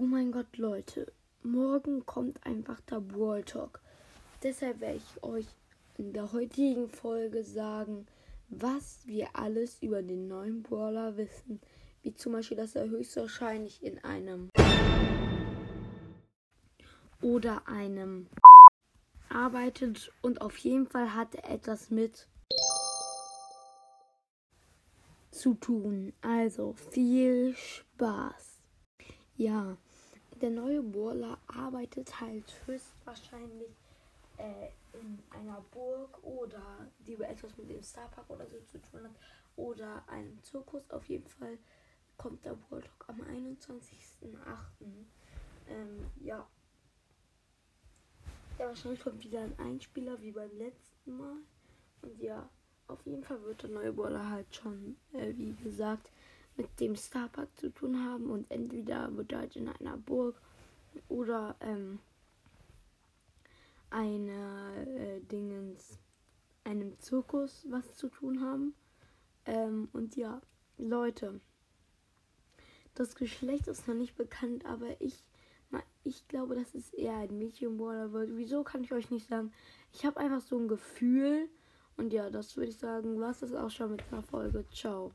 Oh mein Gott, Leute. Morgen kommt einfach der Brawl Talk. Deshalb werde ich euch in der heutigen Folge sagen, was wir alles über den neuen Brawler wissen. Wie zum Beispiel, dass er höchstwahrscheinlich in einem oder einem arbeitet und auf jeden Fall hat er etwas mit zu tun. Also viel Spaß. Ja, der neue Brawler arbeitet halt höchstwahrscheinlich äh, in einer Burg oder die etwas mit dem Starpark oder so zu tun hat oder einem Zirkus. Auf jeden Fall kommt der Talk am 21.08. Ähm, ja. Ja, wahrscheinlich kommt wieder ein Einspieler wie beim letzten Mal. Und ja, auf jeden Fall wird der neue Brawler halt schon, äh, wie gesagt, mit dem Starpark zu tun haben. Und entweder wird halt in einer Burg oder ähm, einer äh, Dingens, einem Zirkus was zu tun haben. Ähm, und ja, Leute, das Geschlecht ist noch nicht bekannt, aber ich ich glaube, dass es eher ein Mädchenborder wird. Wieso kann ich euch nicht sagen? Ich habe einfach so ein Gefühl. Und ja, das würde ich sagen, was ist auch schon mit einer Folge. Ciao.